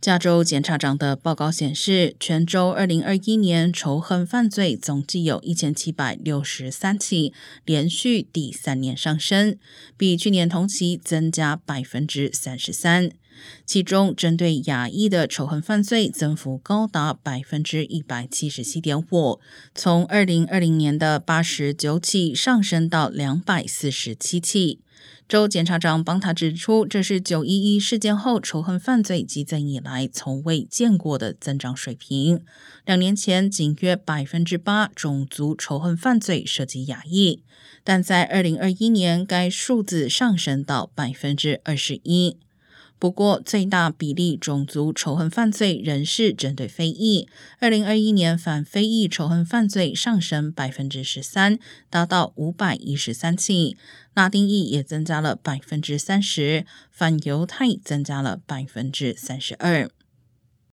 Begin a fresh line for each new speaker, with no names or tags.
加州检察长的报告显示，全州二零二一年仇恨犯罪总计有一千七百六十三起，连续第三年上升，比去年同期增加百分之三十三。其中，针对亚裔的仇恨犯罪增幅高达百分之一百七十七点五，从二零二零年的八十九起上升到两百四十七起。州检察长邦塔指出，这是九一一事件后仇恨犯罪激增以来从未见过的增长水平。两年前，仅约百分之八种族仇恨犯罪涉及亚裔，但在二零二一年，该数字上升到百分之二十一。不过，最大比例种族仇恨犯罪仍是针对非裔。二零二一年反非裔仇恨犯罪上升百分之十三，达到五百一十三起；拉丁裔也增加了百分之三十，反犹太增加了百分之三十二。